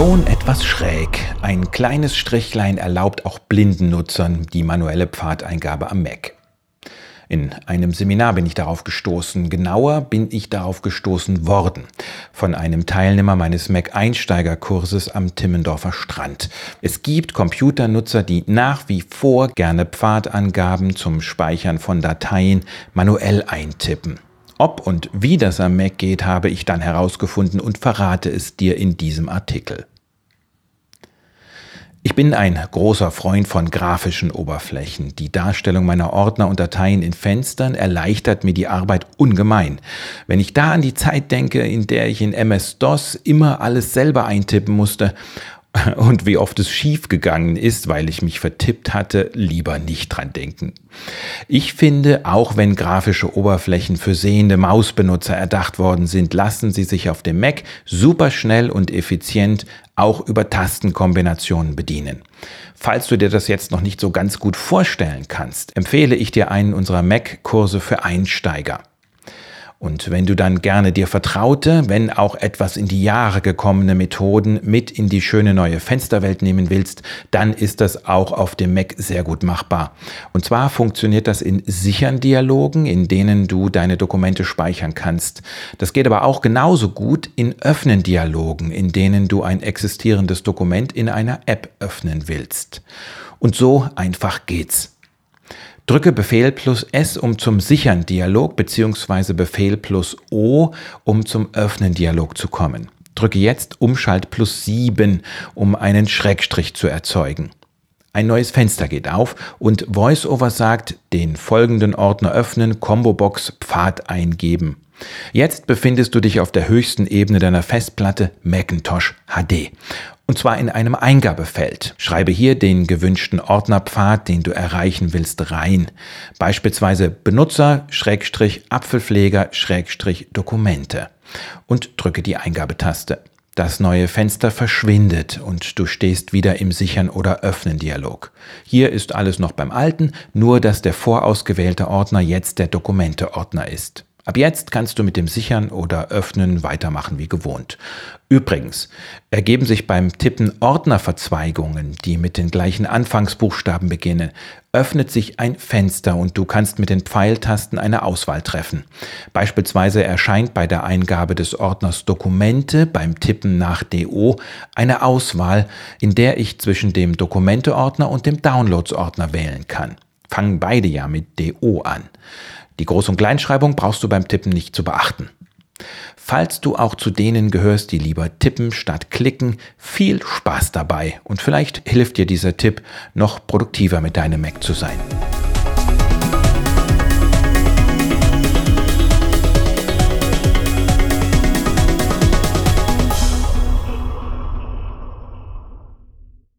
Schon etwas schräg. Ein kleines Strichlein erlaubt auch blinden Nutzern die manuelle Pfadeingabe am Mac. In einem Seminar bin ich darauf gestoßen. Genauer bin ich darauf gestoßen worden. Von einem Teilnehmer meines Mac-Einsteigerkurses am Timmendorfer Strand. Es gibt Computernutzer, die nach wie vor gerne Pfadangaben zum Speichern von Dateien manuell eintippen. Ob und wie das am Mac geht, habe ich dann herausgefunden und verrate es dir in diesem Artikel. Ich bin ein großer Freund von grafischen Oberflächen. Die Darstellung meiner Ordner und Dateien in Fenstern erleichtert mir die Arbeit ungemein. Wenn ich da an die Zeit denke, in der ich in MS-DOS immer alles selber eintippen musste und wie oft es schiefgegangen ist, weil ich mich vertippt hatte, lieber nicht dran denken. Ich finde, auch wenn grafische Oberflächen für sehende Mausbenutzer erdacht worden sind, lassen sie sich auf dem Mac super schnell und effizient auch über Tastenkombinationen bedienen. Falls du dir das jetzt noch nicht so ganz gut vorstellen kannst, empfehle ich dir einen unserer Mac-Kurse für Einsteiger. Und wenn du dann gerne dir vertraute, wenn auch etwas in die Jahre gekommene Methoden mit in die schöne neue Fensterwelt nehmen willst, dann ist das auch auf dem Mac sehr gut machbar. Und zwar funktioniert das in sicheren Dialogen, in denen du deine Dokumente speichern kannst. Das geht aber auch genauso gut in öffnen Dialogen, in denen du ein existierendes Dokument in einer App öffnen willst. Und so einfach geht's. Drücke Befehl plus S, um zum Sichern Dialog bzw. Befehl plus O, um zum Öffnen Dialog zu kommen. Drücke jetzt Umschalt plus 7, um einen Schrägstrich zu erzeugen. Ein neues Fenster geht auf und VoiceOver sagt, den folgenden Ordner öffnen, Combobox Pfad eingeben. Jetzt befindest du dich auf der höchsten Ebene deiner Festplatte Macintosh HD und zwar in einem Eingabefeld. Schreibe hier den gewünschten Ordnerpfad, den du erreichen willst, rein. Beispielsweise Benutzer, Schrägstrich, Apfelpfleger, Schrägstrich, Dokumente. Und drücke die Eingabetaste. Das neue Fenster verschwindet und du stehst wieder im Sichern oder Öffnen Dialog. Hier ist alles noch beim Alten, nur dass der vorausgewählte Ordner jetzt der Dokumente-Ordner ist. Ab jetzt kannst du mit dem Sichern oder Öffnen weitermachen wie gewohnt. Übrigens, ergeben sich beim Tippen Ordnerverzweigungen, die mit den gleichen Anfangsbuchstaben beginnen, öffnet sich ein Fenster und du kannst mit den Pfeiltasten eine Auswahl treffen. Beispielsweise erscheint bei der Eingabe des Ordners Dokumente beim Tippen nach DO eine Auswahl, in der ich zwischen dem Dokumente-Ordner und dem Downloads-Ordner wählen kann. Fangen beide ja mit DO an. Die Groß- und Kleinschreibung brauchst du beim Tippen nicht zu beachten. Falls du auch zu denen gehörst, die lieber tippen statt klicken, viel Spaß dabei und vielleicht hilft dir dieser Tipp, noch produktiver mit deinem Mac zu sein.